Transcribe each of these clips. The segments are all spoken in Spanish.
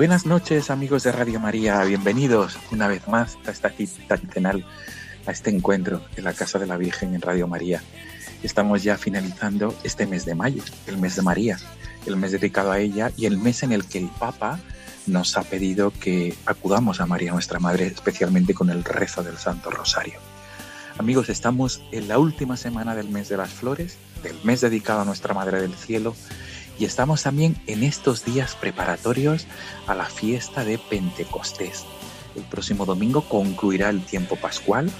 Buenas noches amigos de Radio María, bienvenidos una vez más a esta cita quincenal, a este encuentro en la Casa de la Virgen en Radio María. Estamos ya finalizando este mes de mayo, el mes de María, el mes dedicado a ella y el mes en el que el Papa nos ha pedido que acudamos a María nuestra Madre, especialmente con el rezo del Santo Rosario. Amigos, estamos en la última semana del mes de las flores, del mes dedicado a nuestra Madre del Cielo, y estamos también en estos días preparatorios a la fiesta de Pentecostés. El próximo domingo concluirá el tiempo pascual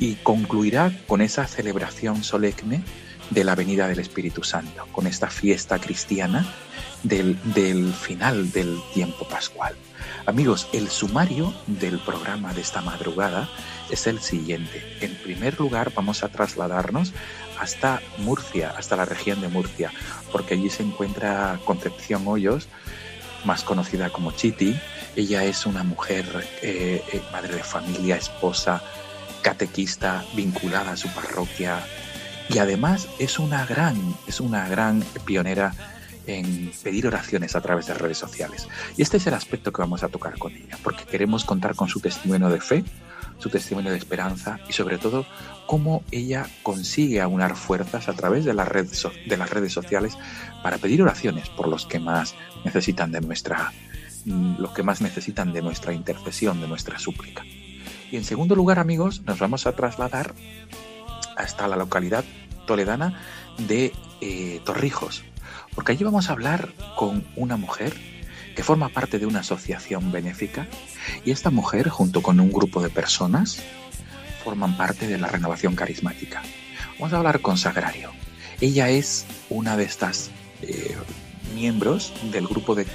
y concluirá con esa celebración solemne de la venida del Espíritu Santo, con esta fiesta cristiana del, del final del tiempo pascual. Amigos, el sumario del programa de esta madrugada es el siguiente. En primer lugar, vamos a trasladarnos hasta Murcia, hasta la región de Murcia, porque allí se encuentra Concepción Hoyos, más conocida como Chiti. Ella es una mujer, eh, eh, madre de familia, esposa, catequista, vinculada a su parroquia y además es una gran, es una gran pionera en pedir oraciones a través de redes sociales. Y este es el aspecto que vamos a tocar con ella, porque queremos contar con su testimonio de fe, su testimonio de esperanza y sobre todo cómo ella consigue aunar fuerzas a través de, de las redes sociales para pedir oraciones por los que más necesitan de nuestra mm, los que más necesitan de nuestra intercesión, de nuestra súplica. Y en segundo lugar, amigos, nos vamos a trasladar hasta la localidad toledana de eh, Torrijos, porque allí vamos a hablar con una mujer que forma parte de una asociación benéfica y esta mujer, junto con un grupo de personas, forman parte de la renovación carismática. Vamos a hablar con Sagrario. Ella es una de estas eh, miembros del grupo de,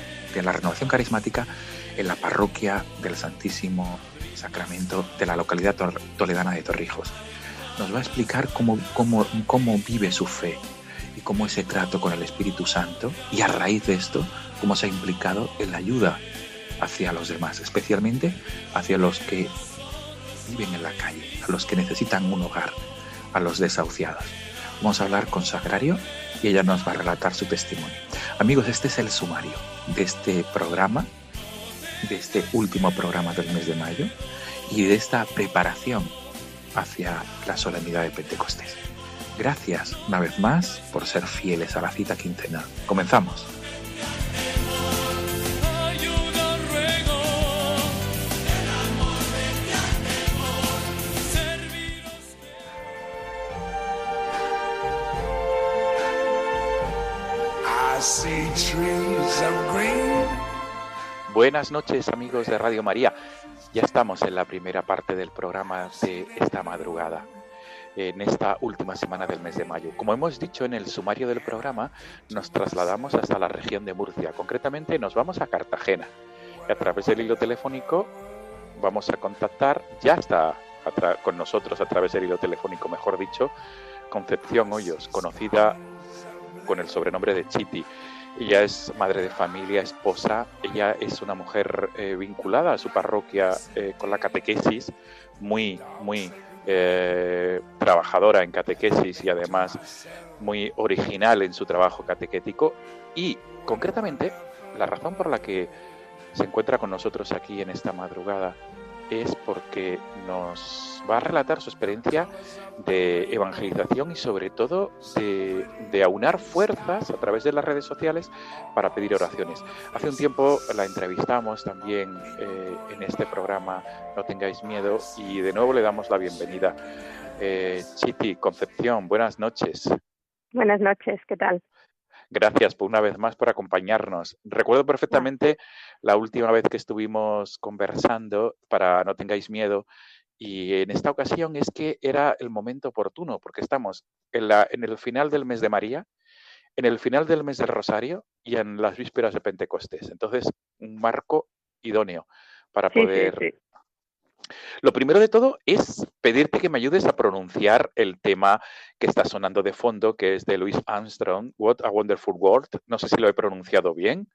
la renovación carismática en la parroquia del Santísimo Sacramento de la localidad toledana de Torrijos. Nos va a explicar cómo, cómo vive su fe y cómo ese trato con el Espíritu Santo y a raíz de esto, cómo se ha implicado en la ayuda hacia los demás, especialmente hacia los que viven en la calle, a los que necesitan un hogar, a los desahuciados. Vamos a hablar con Sagrario y ella nos va a relatar su testimonio. Amigos, este es el sumario de este programa, de este último programa del mes de mayo y de esta preparación hacia la solemnidad de Pentecostés. Gracias una vez más por ser fieles a la cita quincenal. Comenzamos. Buenas noches amigos de Radio María. Ya estamos en la primera parte del programa de esta madrugada, en esta última semana del mes de mayo. Como hemos dicho en el sumario del programa, nos trasladamos hasta la región de Murcia. Concretamente nos vamos a Cartagena. Y a través del hilo telefónico vamos a contactar, ya está con nosotros a través del hilo telefónico, mejor dicho, Concepción Hoyos, conocida con el sobrenombre de Chiti. Ella es madre de familia, esposa, ella es una mujer eh, vinculada a su parroquia eh, con la catequesis, muy, muy eh, trabajadora en catequesis y además muy original en su trabajo catequético. Y concretamente, la razón por la que se encuentra con nosotros aquí en esta madrugada es porque nos va a relatar su experiencia de evangelización y sobre todo de, aunar fuerzas a través de las redes sociales para pedir oraciones. Hace un tiempo la entrevistamos también eh, en este programa No tengáis miedo y de nuevo le damos la bienvenida. Eh, Chiti, Concepción, buenas noches. Buenas noches, ¿qué tal? Gracias por una vez más por acompañarnos. Recuerdo perfectamente la última vez que estuvimos conversando para No tengáis miedo y en esta ocasión es que era el momento oportuno porque estamos en, la, en el final del mes de María, en el final del mes del Rosario y en las vísperas de Pentecostés. Entonces, un marco idóneo para poder lo primero de todo es pedirte que me ayudes a pronunciar el tema que está sonando de fondo, que es de Louis Armstrong, What a Wonderful World. No sé si lo he pronunciado bien,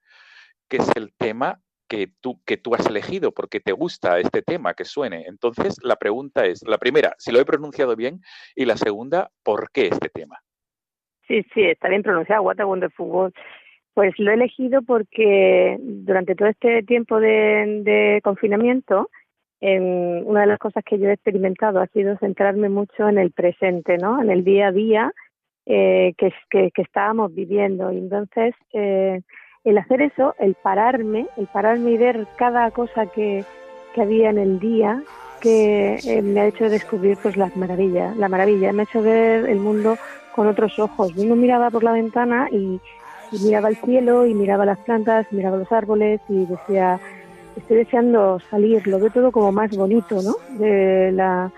que es el tema que tú, que tú has elegido porque te gusta este tema que suene. Entonces, la pregunta es, la primera, si lo he pronunciado bien, y la segunda, ¿por qué este tema? Sí, sí, está bien pronunciado, What a Wonderful World. Pues lo he elegido porque durante todo este tiempo de confinamiento, una de las cosas que yo he experimentado ha sido centrarme mucho en el presente, ¿no? En el día a día eh, que, que, estábamos viviendo. Y entonces, eh, el hacer eso, el pararme, el pararme y ver cada cosa que, que había en el día, que eh, me ha hecho descubrir pues las maravillas, la maravilla, me ha hecho ver el mundo con otros ojos. Uno miraba por la ventana y, y miraba el cielo y miraba las plantas, miraba los árboles y decía, estoy deseando salir, lo veo todo como más bonito, ¿no? De la,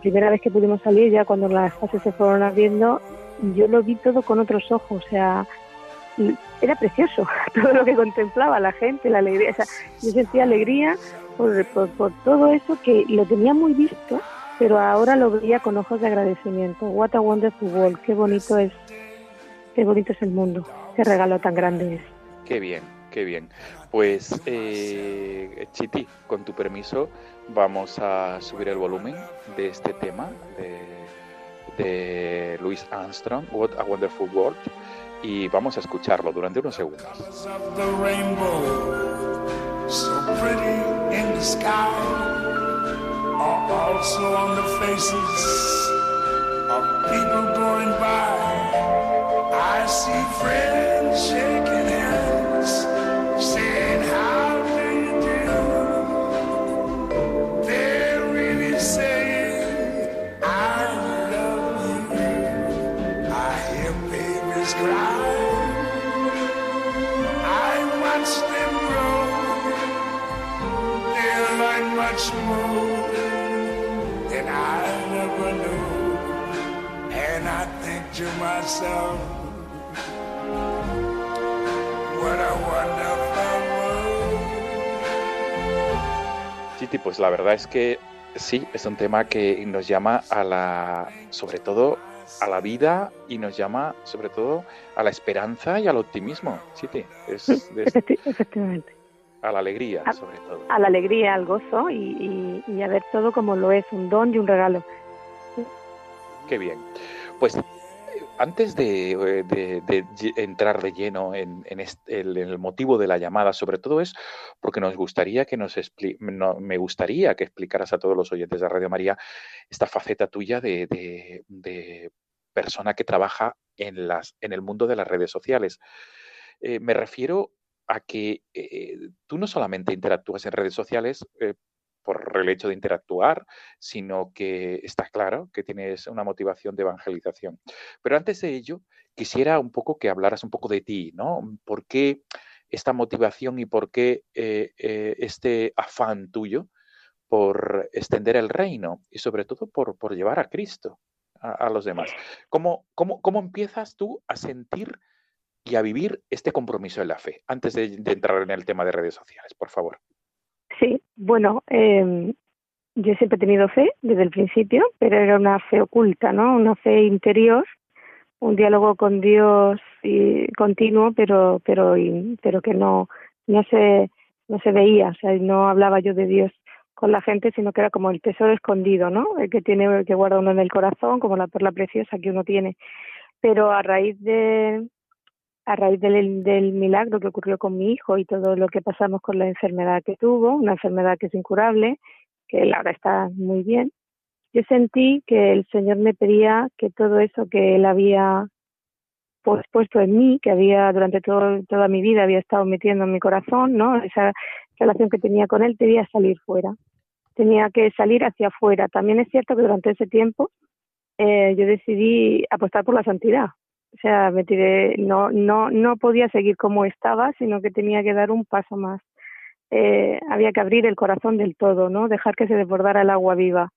primera vez que pudimos salir, ya cuando las fases se fueron abriendo, yo lo vi todo con otros ojos, o sea, era precioso todo lo que contemplaba la gente, la alegría, o sea, yo sentía alegría por, por, todo eso que lo tenía muy visto, pero ahora lo veía con ojos de agradecimiento. What a wonderful world, qué bonito es, qué bonito es el mundo, qué regalo tan grande es. Qué bien, qué bien. Pues, eh, Chiti, con tu permiso, vamos a subir el volumen de este tema de, de Louis Armstrong, What a Wonderful World, y vamos a escucharlo durante unos segundos. I see friends shaking Chiti, pues la verdad es que sí, es un tema que nos llama a la, sobre todo a la vida y nos llama sobre todo a la esperanza y al optimismo. Chiti, es, efectivamente. A la alegría, sobre todo. A la alegría, al gozo y, y a ver todo como lo es, un don y un regalo. Qué bien. Pues antes de, entrar de lleno en, el, motivo de la llamada, sobre todo es porque nos gustaría que nos me gustaría que explicaras a todos los oyentes de Radio María esta faceta tuya de, persona que trabaja en, las, en el mundo de las redes sociales. Eh, me refiero a que eh, tú no solamente interactúas en redes sociales, eh, por el hecho de interactuar, sino que está claro que tienes una motivación de evangelización. Pero antes de ello, quisiera un poco que hablaras un poco de ti, ¿no? ¿Por qué esta motivación y por qué eh, eh, este afán tuyo por extender el reino y sobre todo por, por llevar a Cristo a, los demás? ¿Cómo, cómo, cómo empiezas tú a sentir y a vivir este compromiso de la fe? Antes de, entrar en el tema de redes sociales, por favor. Sí, bueno, eh, yo siempre he tenido fe desde el principio, pero era una fe oculta, ¿no? Una fe interior, un diálogo con Dios continuo, pero pero pero que no no se no se veía, o sea, no hablaba yo de Dios con la gente, sino que era como el tesoro escondido, ¿no? El que tiene que guarda uno en el corazón, como la perla preciosa que uno tiene. Pero a raíz de a raíz del, del milagro que ocurrió con mi hijo y todo lo que pasamos con la enfermedad que tuvo, una enfermedad que es incurable, que él ahora está muy bien, yo sentí que el Señor me pedía que todo eso que él había puesto en mí, que había durante todo, toda mi vida había estado metiendo en mi corazón, ¿no? Esa relación que tenía con él debía salir fuera. Tenía que salir hacia afuera. También es cierto que durante ese tiempo eh, yo decidí apostar por la santidad, o sea, me tiré, no, no, no podía seguir como estaba, sino que tenía que dar un paso más. Eh, había que abrir el corazón del todo, ¿no? Dejar que se desbordara el agua viva.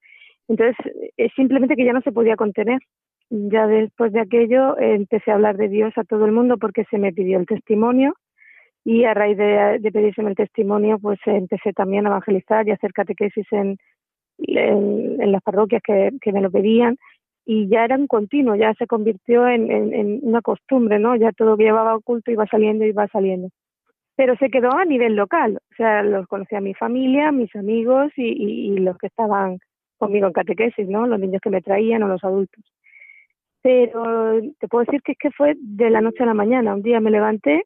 Entonces, es simplemente que ya no se podía contener. Ya después de aquello empecé a hablar de Dios a todo el mundo porque se me pidió el testimonio y a raíz de, de pedirse el testimonio, pues empecé también a evangelizar y hacer catequesis en, en, en las parroquias que, que me lo pedían y ya era un continuo, ya se convirtió en, una costumbre, ¿no? Ya todo llevaba oculto iba saliendo y iba saliendo. Pero se quedó a nivel local, o sea, los conocía mi familia, mis amigos y, y, los que estaban conmigo en catequesis, ¿no? Los niños que me traían o los adultos. Pero te puedo decir que es que fue de la noche a la mañana. Un día me levanté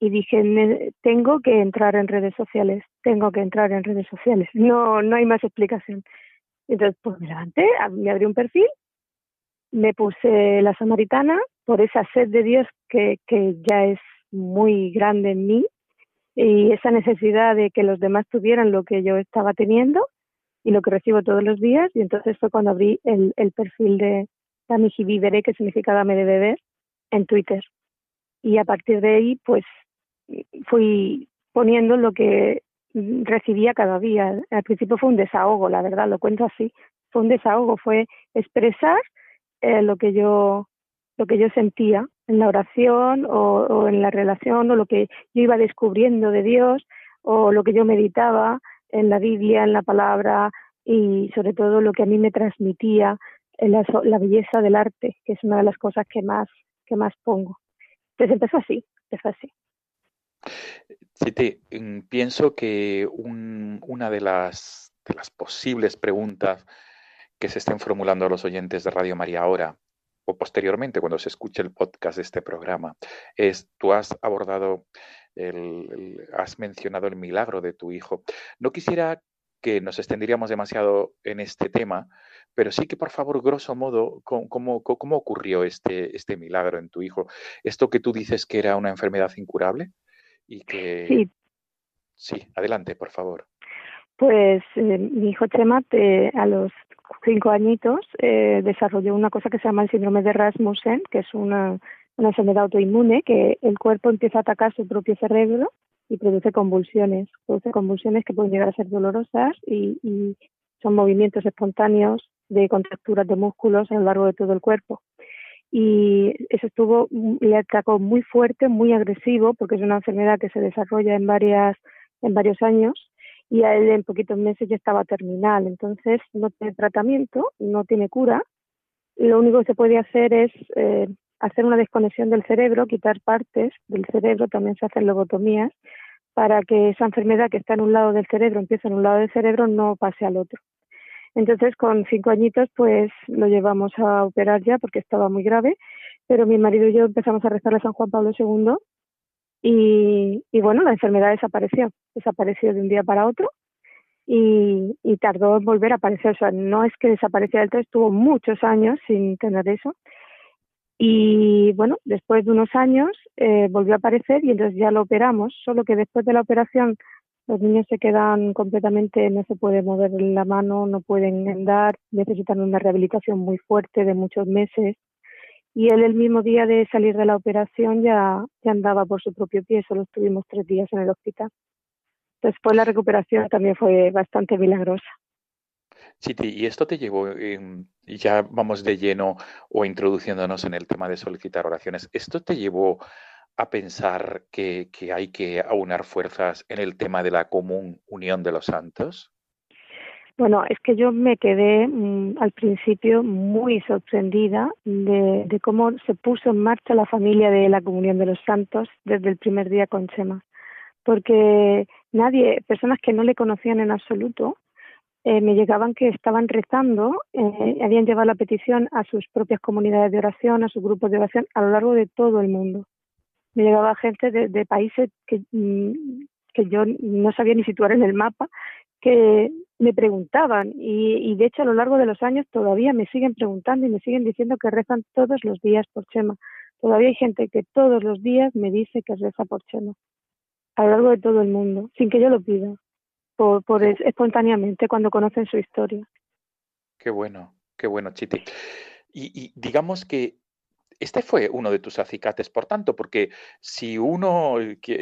y dije, tengo que entrar en redes sociales, tengo que entrar en redes sociales. No, no hay más explicación. Entonces, pues me levanté, me abrí un perfil, me puse la samaritana por esa sed de Dios que, que ya es muy grande en mí y esa necesidad de que los demás tuvieran lo que yo estaba teniendo y lo que recibo todos los días. Y entonces fue cuando abrí el, el perfil de Dami Viveré, que significa dame de beber, en Twitter. Y a partir de ahí, pues fui poniendo lo que recibía cada día. Al principio fue un desahogo, la verdad, lo cuento así. Fue un desahogo, fue expresar eh, lo que yo lo que yo sentía en la oración o, en la relación o lo que yo iba descubriendo de Dios o lo que yo meditaba en la Biblia, en la palabra y sobre todo lo que a mí me transmitía la, la belleza del arte, que es una de las cosas que más que más pongo. Entonces empezó así, empezó así. Sí, mm, pienso que una de las, posibles preguntas que se estén formulando a los oyentes de Radio María ahora o posteriormente cuando se escuche el podcast de este programa es, tú has abordado, has mencionado el milagro de tu hijo. No quisiera que nos extendiríamos demasiado en este tema, pero sí que por favor, grosso modo, ¿cómo, cómo, cómo ocurrió este, este milagro en tu hijo? ¿Esto que tú dices que era una enfermedad incurable? Y que... Sí. Sí, adelante, por favor. Pues eh, mi hijo Chema a los cinco añitos eh, desarrolló una cosa que se llama el síndrome de Rasmussen, que es una, una enfermedad autoinmune, que el cuerpo empieza a atacar su propio cerebro y produce convulsiones. Produce convulsiones que pueden llegar a ser dolorosas y, y son movimientos espontáneos de contracturas de músculos a lo largo de todo el cuerpo y eso estuvo le atacó muy fuerte, muy agresivo, porque es una enfermedad que se desarrolla en varias en varios años y a él en poquitos meses ya estaba terminal, entonces no tiene tratamiento, no tiene cura. Lo único que se puede hacer es eh, hacer una desconexión del cerebro, quitar partes del cerebro, también se hacen lobotomías, para que esa enfermedad que está en un lado del cerebro, empiece en un lado del cerebro, no pase al otro. Entonces, con cinco añitos, pues lo llevamos a operar ya porque estaba muy grave, pero mi marido y yo empezamos a rezar a San Juan Pablo II y, bueno, la enfermedad desapareció, desapareció de un día para otro y, y tardó en volver a aparecer. O sea, no es que desapareciera del todo, estuvo muchos años sin tener eso. Y bueno, después de unos años eh, volvió a aparecer y entonces ya lo operamos, solo que después de la operación Los niños se quedan completamente, no se puede mover la mano, no pueden andar, necesitan una rehabilitación muy fuerte de muchos meses. Y él el mismo día de salir de la operación ya, ya andaba por su propio pie, solo estuvimos tres días en el hospital. Después la recuperación también fue bastante milagrosa. Chiti, y esto te llevó, ya vamos de lleno o introduciéndonos en el tema de solicitar oraciones, ¿esto te llevó a pensar que, hay que aunar fuerzas en el tema de la común unión de los santos? Bueno, es que yo me quedé mm, al principio muy sorprendida de, de, cómo se puso en marcha la familia de la comunión de los santos desde el primer día con Chema. Porque nadie, personas que no le conocían en absoluto, eh, me llegaban que estaban rezando, eh, habían llevado la petición a sus propias comunidades de oración, a sus grupos de oración a lo largo de todo el mundo. Me llegaba gente de, de países que, mm, que yo no sabía ni situar en el mapa, que me preguntaban y, y de hecho a lo largo de los años todavía me siguen preguntando y me siguen diciendo que rezan todos los días por Chema. Todavía hay gente que todos los días me dice que reza por Chema, a lo largo de todo el mundo, sin que yo lo pida por, por espontáneamente cuando conocen su historia. Qué bueno, qué bueno, Chiti. Y, y, digamos que este fue uno de tus acicates, por tanto, porque si uno,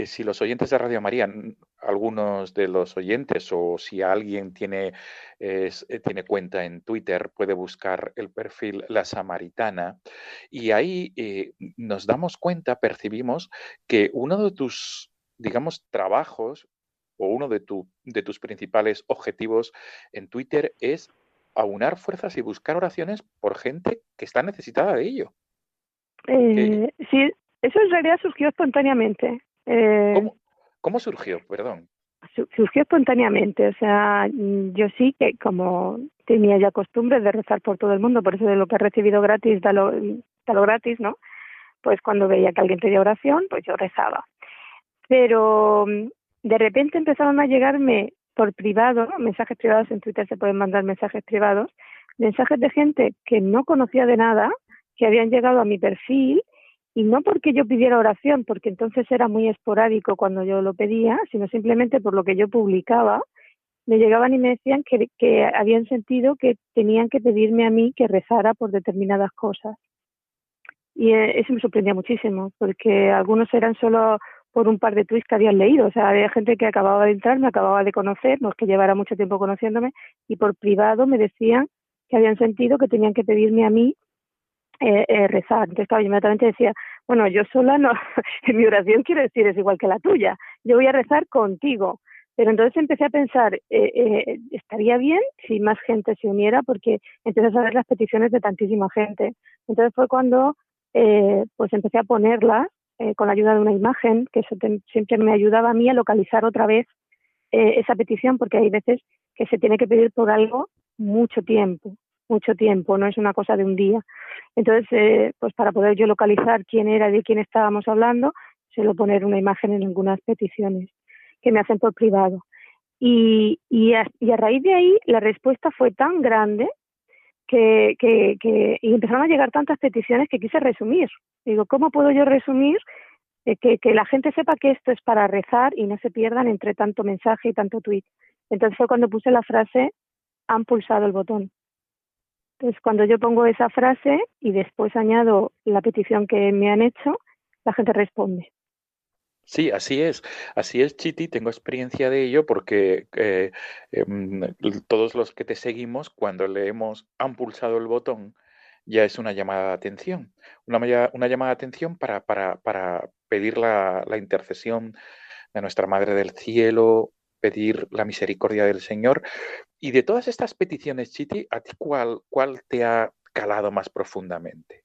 si los oyentes de Radio María, algunos de los oyentes o si alguien tiene, eh, tiene cuenta en Twitter, puede buscar el perfil La Samaritana y ahí eh, nos damos cuenta, percibimos que uno de tus, digamos, trabajos o uno de, tu, de tus principales objetivos en Twitter es aunar fuerzas y buscar oraciones por gente que está necesitada de ello. Eh, sí, eso en realidad surgió espontáneamente. Eh, ¿Cómo, ¿Cómo, surgió? Perdón. Surgió espontáneamente, o sea, yo sí que como tenía ya costumbre de rezar por todo el mundo, por eso de lo que he recibido gratis, da lo, da lo gratis, ¿no? Pues cuando veía que alguien pedía oración, pues yo rezaba. Pero de repente empezaron a llegarme por privado, mensajes privados en Twitter se pueden mandar mensajes privados, mensajes de gente que no conocía de nada, que habían llegado a mi perfil y no porque yo pidiera oración, porque entonces era muy esporádico cuando yo lo pedía, sino simplemente por lo que yo publicaba, me llegaban y me decían que, habían sentido que tenían que pedirme a mí que rezara por determinadas cosas. Y eh, eso me sorprendía muchísimo, porque algunos eran solo por un par de tweets que habían leído. O sea, había gente que acababa de entrar, me acababa de conocer, no es que llevara mucho tiempo conociéndome, y por privado me decían que habían sentido que tenían que pedirme a mí eh, eh, rezar. Entonces, claro, yo inmediatamente decía, bueno, yo sola no, mi oración quiero decir es igual que la tuya, yo voy a rezar contigo. Pero entonces empecé a pensar, eh, eh, estaría bien si más gente se uniera, porque empecé a saber las peticiones de tantísima gente. Entonces fue cuando eh, pues empecé a ponerlas con la ayuda de una imagen, que siempre me ayudaba a mí a localizar otra vez esa petición, porque hay veces que se tiene que pedir por algo mucho tiempo, mucho tiempo, no es una cosa de un día. Entonces, eh, pues para poder yo localizar quién era de quién estábamos hablando, suelo poner una imagen en algunas peticiones que me hacen por privado. Y, y, a, raíz de ahí la respuesta fue tan grande que, que, que y empezaron a llegar tantas peticiones que quise resumir. Digo, ¿cómo puedo yo resumir eh, que, que la gente sepa que esto es para rezar y no se pierdan entre tanto mensaje y tanto tweet? Entonces fue cuando puse la frase, han pulsado el botón. Entonces cuando yo pongo esa frase y después añado la petición que me han hecho, la gente responde. Sí, así es, así es, Chiti, tengo experiencia de ello porque eh, eh, todos los que te seguimos, cuando leemos han pulsado el botón, ya es una llamada de atención, una, llamada de atención para, pedir la, intercesión de nuestra Madre del Cielo, pedir la misericordia del Señor. Y de todas estas peticiones, Chiti, ¿a ti cuál, cuál te ha calado más profundamente?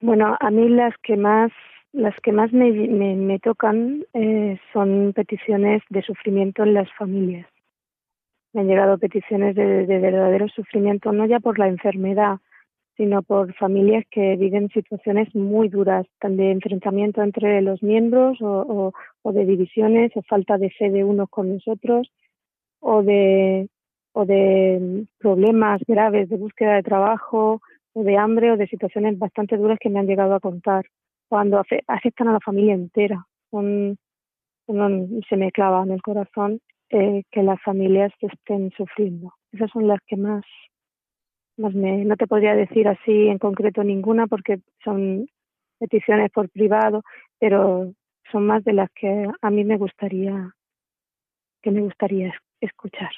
Bueno, a mí las que más las que más me, me, tocan eh, son peticiones de sufrimiento en las familias. Me han llegado peticiones de, de, verdadero sufrimiento, no ya por la enfermedad, sino por familias que viven situaciones muy duras, tan de enfrentamiento entre los miembros o, o, de divisiones o falta de fe de unos con nosotros o de, o de problemas graves de búsqueda de trabajo o de hambre o de situaciones bastante duras que me han llegado a contar cuando afectan a la familia entera. Son, se me clava en el corazón eh, que las familias estén sufriendo. Esas son las que más, más me, no te podría decir así en concreto ninguna porque son peticiones por privado, pero son más de las que a mí me gustaría que me gustaría escuchar.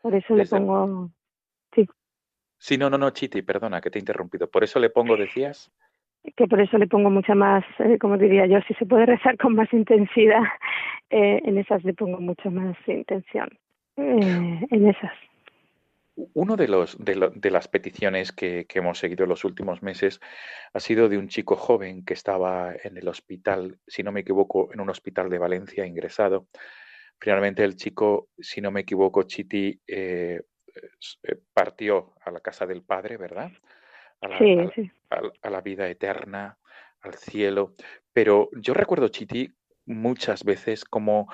Por eso le pongo sí. Sí, no, no, no, Chiti, perdona que te he interrumpido. Por eso le pongo, decías que por eso le pongo mucha más, eh, como diría yo, si se puede rezar con más intensidad, eh, en esas le pongo mucho más intención, eh, en esas. Uno de los de, las peticiones que, que, hemos seguido en los últimos meses ha sido de un chico joven que estaba en el hospital, si no me equivoco, en un hospital de Valencia ingresado. Finalmente el chico, si no me equivoco, Chiti partió a la casa del padre, ¿verdad? a la, vida eterna, al cielo. Pero yo recuerdo, Chiti, muchas veces como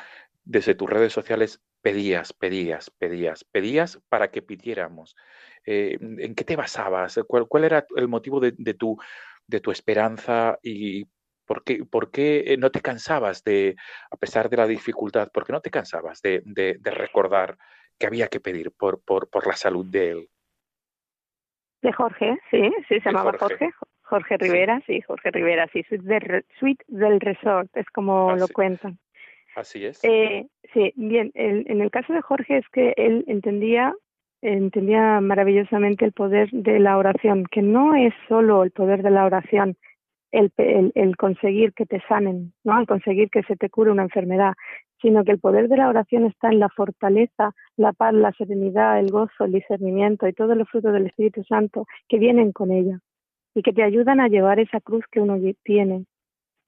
desde tus redes sociales pedías, pedías, pedías, pedías para que pidiéramos. Eh, ¿En qué te basabas? ¿Cuál, ¿Cuál, era el motivo de, tu, de tu esperanza y por qué, por qué, no te cansabas de, a pesar de la dificultad, por qué no te cansabas de, de, de recordar que había que pedir por, por, por la salud de él? De Jorge, sí, sí, se llamaba Jorge. Jorge. Rivera, sí. Jorge Rivera, sí, Suite, del Resort, es como lo cuentan. Así es. Eh, sí, bien, en el caso de Jorge es que él entendía entendía maravillosamente el poder de la oración, que no es solo el poder de la oración, el, el, el, conseguir que te sanen, ¿no? el conseguir que se te cure una enfermedad, sino que el poder de la oración está en la fortaleza, la paz, la serenidad, el gozo, el discernimiento y todos los frutos del Espíritu Santo que vienen con ella y que te ayudan a llevar esa cruz que uno tiene.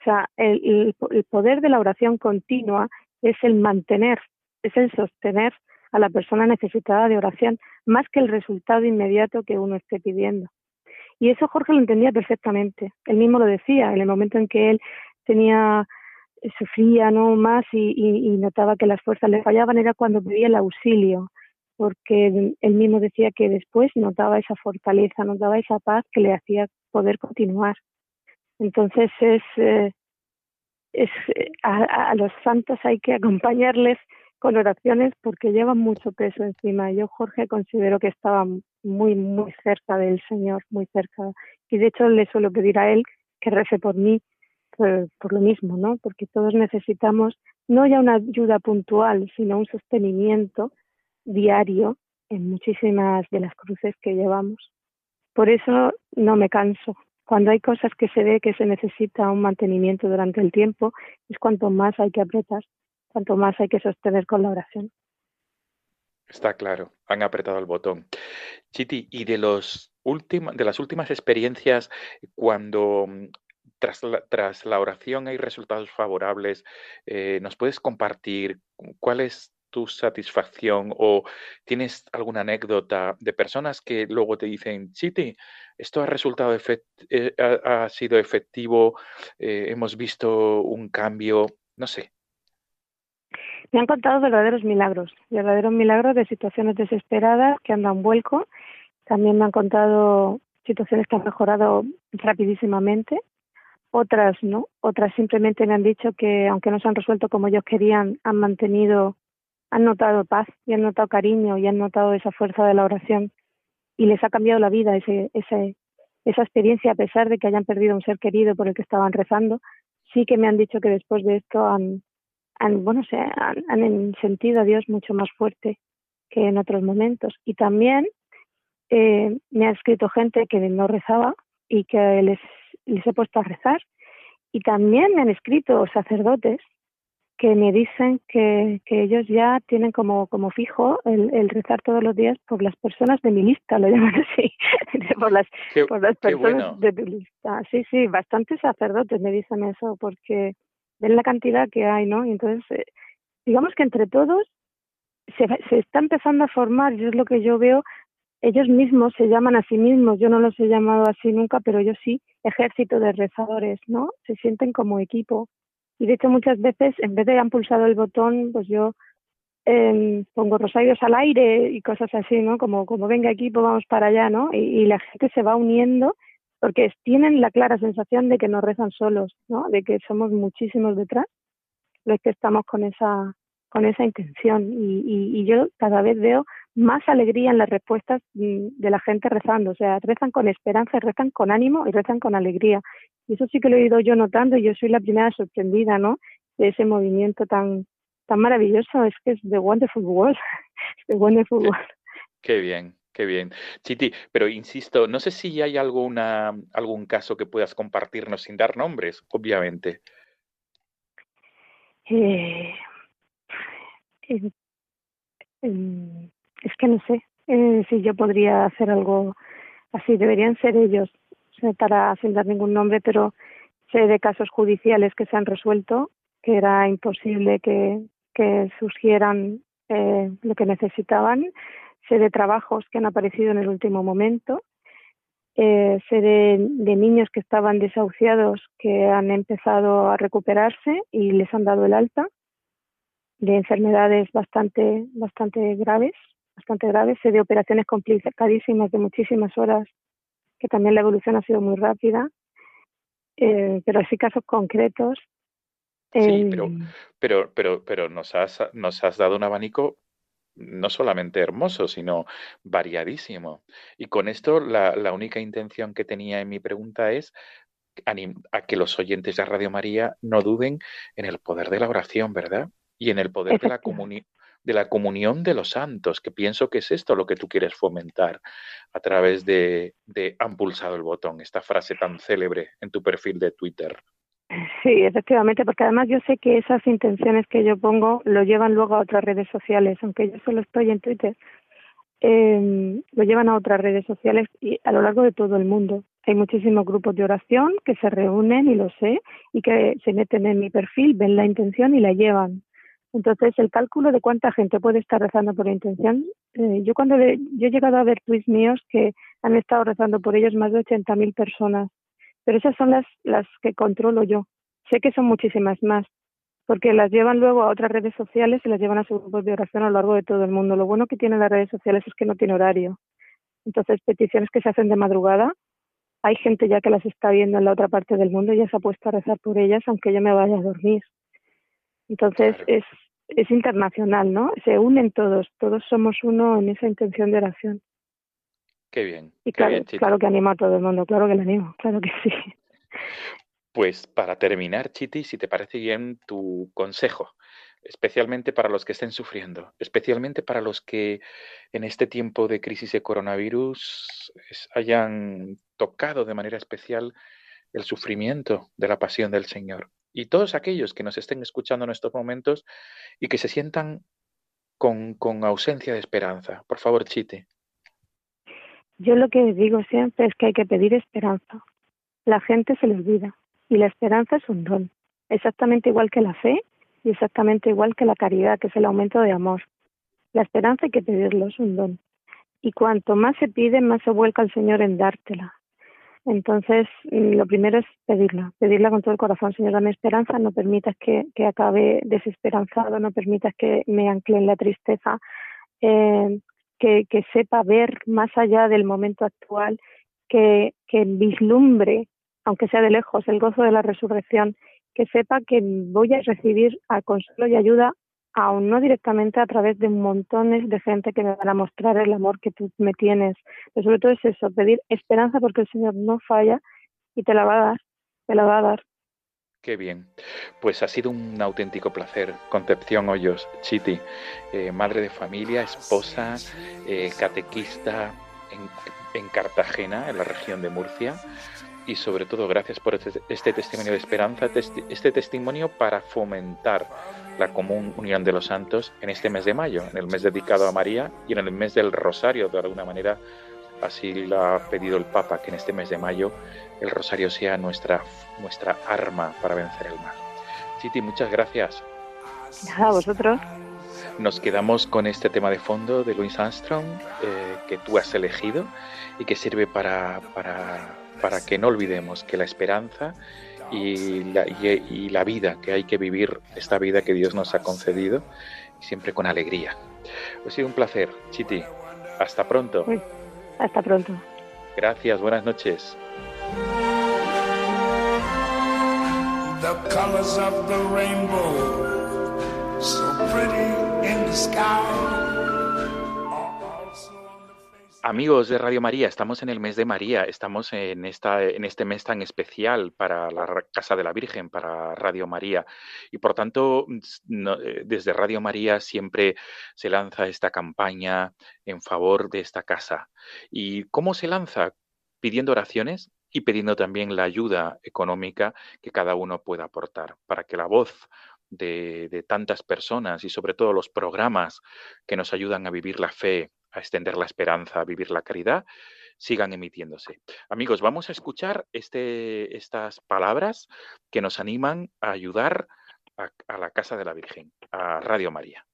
O sea, el, poder de la oración continua es el mantener, es el sostener a la persona necesitada de oración, más que el resultado inmediato que uno esté pidiendo. Y eso Jorge lo entendía perfectamente. Él mismo lo decía, en el momento en que él tenía sufría no más y, notaba que las fuerzas le fallaban era cuando pedía el auxilio porque él mismo decía que después notaba esa fortaleza notaba esa paz que le hacía poder continuar entonces es eh, es a, a, los santos hay que acompañarles con oraciones porque llevan mucho peso encima yo Jorge considero que estaba muy muy cerca del Señor muy cerca y de hecho le suelo pedir a él que rece por mí por, lo mismo, ¿no? Porque todos necesitamos no ya una ayuda puntual, sino un sostenimiento diario en muchísimas de las cruces que llevamos. Por eso no me canso. Cuando hay cosas que se ve que se necesita un mantenimiento durante el tiempo, es cuanto más hay que apretar, cuanto más hay que sostener con la oración. Está claro, han apretado el botón. Chiti, y de los de las últimas experiencias cuando tras la, tras la oración hay resultados favorables. Eh, ¿Nos puedes compartir cuál es tu satisfacción o tienes alguna anécdota de personas que luego te dicen, Chiti, esto ha resultado eh, ha, sido efectivo, eh, hemos visto un cambio, no sé. Me han contado verdaderos milagros, verdaderos milagros de situaciones desesperadas que han dado un vuelco. También me han contado situaciones que han mejorado rapidísimamente otras no, otras simplemente me han dicho que aunque no se han resuelto como ellos querían, han mantenido, han notado paz y han notado cariño y han notado esa fuerza de la oración y les ha cambiado la vida ese, ese, esa experiencia a pesar de que hayan perdido un ser querido por el que estaban rezando, sí que me han dicho que después de esto han, han bueno, se han, han sentido a Dios mucho más fuerte que en otros momentos. Y también eh, me ha escrito gente que no rezaba y que les les he puesto a rezar. Y también me han escrito sacerdotes que me dicen que, que ellos ya tienen como, como fijo el, el, rezar todos los días por las personas de mi lista, lo llaman así, por las, por las personas de mi lista. Sí, sí, bastantes sacerdotes me dicen eso porque ven la cantidad que hay, ¿no? Y entonces, eh, digamos que entre todos se, se está empezando a formar, y es lo que yo veo, ellos mismos se llaman a sí mismos, yo no los he llamado así nunca, pero yo sí, ejército de rezadores, ¿no? Se sienten como equipo. Y de hecho muchas veces, en vez de han pulsado el botón, pues yo eh, pongo rosarios al aire y cosas así, ¿no? Como, como venga equipo, vamos para allá, ¿no? Y, y la gente se va uniendo porque tienen la clara sensación de que no rezan solos, ¿no? De que somos muchísimos detrás los que estamos con esa con esa intención y, y, yo cada vez veo más alegría en las respuestas mm, de la gente rezando, o sea, rezan con esperanza, rezan con ánimo y rezan con alegría. Y eso sí que lo he ido yo notando y yo soy la primera sorprendida, ¿no? De ese movimiento tan tan maravilloso, es que es de wonderful world, de wonderful world. Qué bien, Qué bien. Chiti, pero insisto, no sé si hay alguna, algún caso que puedas compartirnos sin dar nombres, obviamente. Eh, eh, eh, es que no sé si yo podría hacer algo así. Deberían ser ellos, para sin dar ningún nombre, pero sé de casos judiciales que se han resuelto, que era imposible que, que surgieran lo que necesitaban. Sé de trabajos que han aparecido en el último momento, eh, sé de, niños que estaban desahuciados que han empezado a recuperarse y les han dado el alta, de enfermedades bastante, bastante graves, bastante graves, sé de operaciones complicadísimas de muchísimas horas, que también la evolución ha sido muy rápida, eh, pero así casos concretos. Sí, pero, eh, pero, pero, pero nos has, nos has dado un abanico no solamente hermoso, sino variadísimo. Y con esto la, la única intención que tenía en mi pregunta es a que los oyentes de Radio María no duden en el poder de la oración, ¿verdad? Y en el poder de la, de la comunión de los santos, que pienso que es esto lo que tú quieres fomentar a través de, han pulsado el botón, esta frase tan célebre en tu perfil de Twitter. Sí, efectivamente, porque además yo sé que esas intenciones que yo pongo lo llevan luego a otras redes sociales, aunque yo solo estoy en Twitter, eh, lo llevan a otras redes sociales y a lo largo de todo el mundo. Hay muchísimos grupos de oración que se reúnen, y lo sé, y que se meten en mi perfil, ven la intención y la llevan. Entonces, el cálculo de cuánta gente puede estar rezando por intención, eh, yo cuando yo he llegado a ver tweets míos que han estado rezando por ellos más de 80.000 personas pero esas son las, las que controlo yo. Sé que son muchísimas más, porque las llevan luego a otras redes sociales y las llevan a sus grupos de oración a lo largo de todo el mundo. Lo bueno que tienen las redes sociales es que no tiene horario. Entonces, peticiones que se hacen de madrugada, hay gente ya que las está viendo en la otra parte del mundo y ya se ha puesto a rezar por ellas, aunque yo me vaya a dormir. Entonces, es, es internacional, ¿no? Se unen todos, todos somos uno en esa intención de oración. Qué bien. Y claro, claro que animo a todo el mundo, claro que le animo, claro que sí. Pues para terminar, Chiti, si te parece bien tu consejo, especialmente para los que estén sufriendo, especialmente para los que en este tiempo de crisis de coronavirus hayan tocado de manera especial el sufrimiento de la pasión del Señor. Y todos aquellos que nos estén escuchando en estos momentos y que se sientan con, con ausencia de esperanza. Por favor, Chite. Yo lo que digo siempre es que hay que pedir esperanza. La gente se le olvida y la esperanza es un don, exactamente igual que la fe y exactamente igual que la caridad, que es el aumento de amor. La esperanza hay que pedirlo, es un don. Y cuanto más se pide, más se vuelca el Señor en dártela. Entonces, mm, lo primero es pedirla, pedirla con todo el corazón. Señor, dame esperanza, no permitas que, que acabe desesperanzado, no permitas que me ancle en la tristeza. Eh, que, sepa ver más allá del momento actual, que, que vislumbre, aunque sea de lejos, el gozo de la resurrección, que sepa que voy a recibir a consuelo y ayuda, aún no directamente a través de montones de gente que me van a mostrar el amor que tú me tienes. Pero sobre todo es eso, pedir esperanza porque el Señor no falla y te la va a dar, te la va a dar. Qué bien. Pues ha sido un auténtico placer. Concepción Hoyos, Chiti, eh, madre de familia, esposa, eh, catequista en, Cartagena, en la región de Murcia. Y sobre todo, gracias por este, este testimonio de esperanza, este testimonio para fomentar la común unión de los santos en este mes de mayo, en el mes dedicado a María y en el mes del Rosario, de alguna manera así lo ha pedido el Papa, que en este mes de mayo el rosario sea nuestra, nuestra arma para vencer el mal. Chiti, muchas gracias. A vosotros. Nos quedamos con este tema de fondo de Louis Armstrong eh, que tú has elegido y que sirve para, para, para que no olvidemos que la esperanza y la, y, la, vida que hay que vivir, esta vida que Dios nos ha concedido, siempre con alegría. Ha sido un placer, Chiti. Hasta pronto. hasta pronto. Gracias, buenas noches. the colors of the rainbow, so pretty in the sky. Amigos de Radio María, estamos en el mes de María, estamos en, esta, en este mes tan especial para la Casa de la Virgen, para Radio María. Y por tanto, eh, desde Radio María siempre se lanza esta campaña en favor de esta casa. ¿Y cómo se lanza? Pidiendo oraciones y pidiendo también la ayuda económica que cada uno pueda aportar para que la voz de, de tantas personas y sobre todo los programas que nos ayudan a vivir la fe, a extender la esperanza, a vivir la caridad, sigan emitiéndose. Amigos, vamos a escuchar este, estas palabras que nos animan a ayudar a, a la Casa de la Virgen, a Radio María.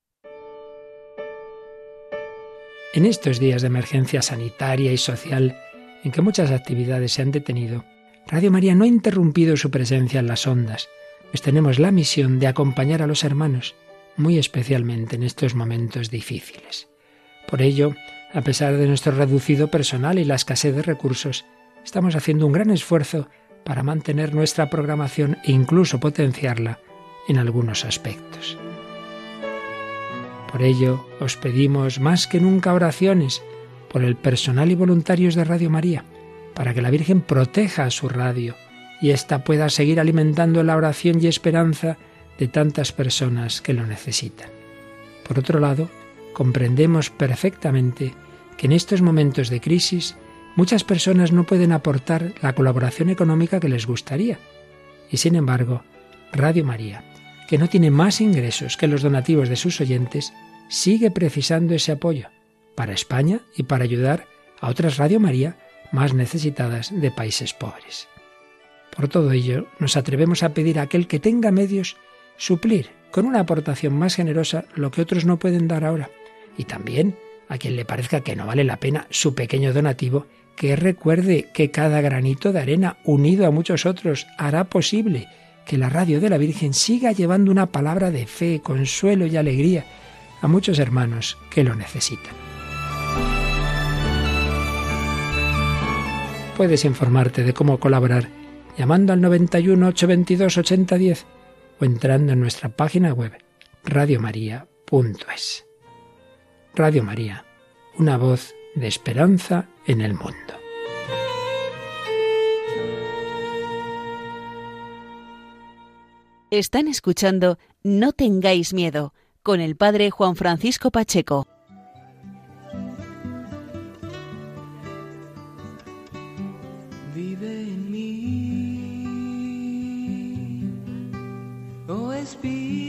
En estos días de emergencia sanitaria y social, en que muchas actividades se han detenido, Radio María no ha interrumpido su presencia en las ondas, pues tenemos la misión de acompañar a los hermanos, muy especialmente en estos momentos difíciles. Por ello, a pesar de nuestro reducido personal y la escasez de recursos, estamos haciendo un gran esfuerzo para mantener nuestra programación e incluso potenciarla en algunos aspectos. Por ello, os pedimos más que nunca oraciones por el personal y voluntarios de Radio María, para que la Virgen proteja a su radio y ésta pueda seguir alimentando la oración y esperanza de tantas personas que lo necesitan. Por otro lado, comprendemos perfectamente que en estos momentos de crisis muchas personas no pueden aportar la colaboración económica que les gustaría. Y sin embargo, Radio María, que no tiene más ingresos que los donativos de sus oyentes, sigue precisando ese apoyo para España y para ayudar a otras Radio María más necesitadas de países pobres. Por todo ello, nos atrevemos a pedir a aquel que tenga medios suplir con una aportación más generosa lo que otros no pueden dar ahora y también a quien le parezca que no vale la pena su pequeño donativo, que recuerde que cada granito de arena unido a muchos otros hará posible que la radio de la Virgen siga llevando una palabra de fe, consuelo y alegría a muchos hermanos que lo necesitan. Puedes informarte de cómo colaborar llamando al 91 822 8010 o entrando en nuestra página web radiomaria.es. Radio María, una voz de esperanza en el mundo. Están escuchando No tengáis miedo con el padre Juan Francisco Pacheco. Vive en mí, oh Espíritu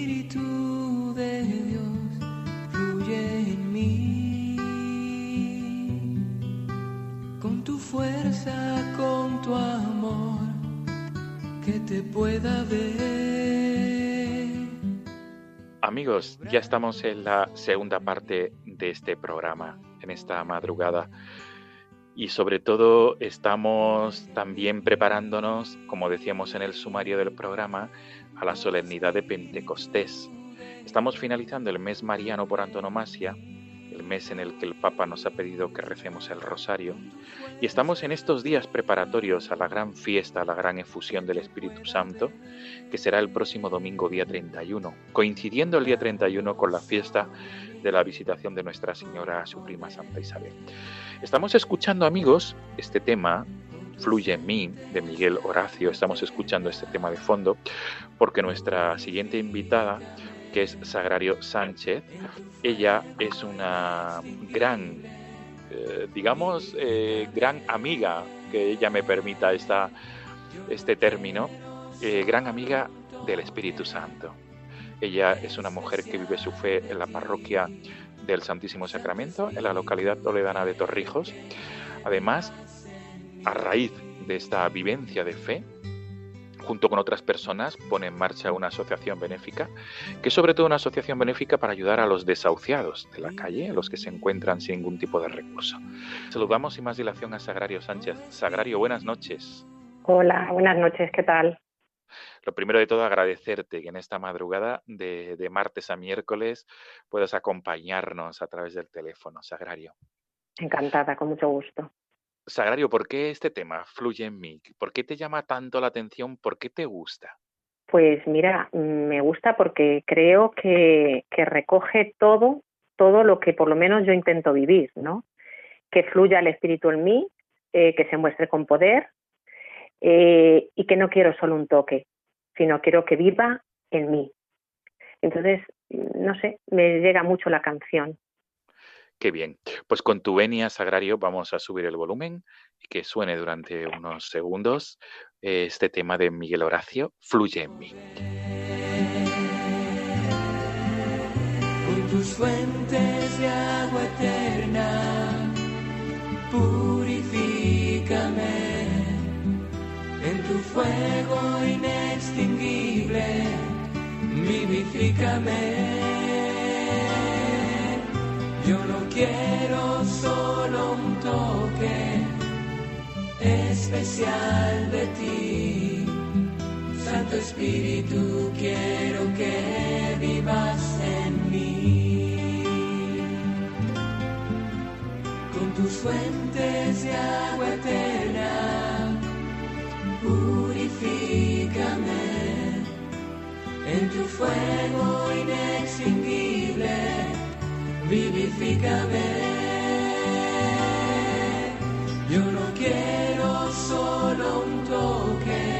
con tu amor, que te pueda ver. Amigos, ya estamos en la segunda parte de este programa, en esta madrugada. Y sobre todo estamos también preparándonos, como decíamos en el sumario del programa, a la solemnidad de Pentecostés, Estamos finalizando el mes mariano por antonomasia, mes en el que el Papa nos ha pedido que recemos el rosario, y estamos en estos días preparatorios a la gran fiesta, a la gran efusión del Espíritu Santo, que será el próximo domingo día 31, coincidiendo el día 31 con la fiesta de la visitación de Nuestra Señora a su prima Santa Isabel. Estamos escuchando, amigos, este tema Fluye en mí, de Miguel Horacio. Estamos escuchando este tema de fondo porque nuestra siguiente invitada que es Sagrario Sánchez. Ella es una gran, eh, digamos, eh, gran amiga, que ella me permita esta, este término, eh, gran amiga del Espíritu Santo. Ella es una mujer que vive su fe en la parroquia del Santísimo Sacramento, en la localidad toledana de Torrijos. Además, a raíz de esta vivencia de fe, junto con otras personas, pone en marcha una asociación benéfica, que es sobre todo una asociación benéfica para ayudar a los desahuciados de la calle, a los que se encuentran sin ningún tipo de recurso. Saludamos sin más dilación a Sagrario Sánchez. Sagrario, buenas noches. Hola, buenas noches, ¿qué tal? Lo primero de todo, agradecerte que en esta madrugada de, de martes a miércoles puedas acompañarnos a través del teléfono, Sagrario. Encantada, con mucho gusto. Sagrario, ¿por qué este tema fluye en mí? ¿Por qué te llama tanto la atención? ¿Por qué te gusta? Pues mira, me gusta porque creo que, que recoge todo, todo lo que por lo menos yo intento vivir, ¿no? Que fluya el espíritu en mí, eh, que se muestre con poder eh, y que no quiero solo un toque, sino quiero que viva en mí. Entonces, no sé, me llega mucho la canción. Qué bien. Pues con tu venia, Sagrario, vamos a subir el volumen y que suene durante unos segundos eh, este tema de Miguel Horacio, Fluye en mí. Con tus fuentes de agua eterna, purifícame en tu fuego inextinguible, vivifícame. Quiero solo un toque especial de ti. Santo Espíritu, quiero que vivas en mí. Con tus fuentes de agua eterna, purifícame en tu fuego inextinguible vivifícame. Yo no quiero solo un toque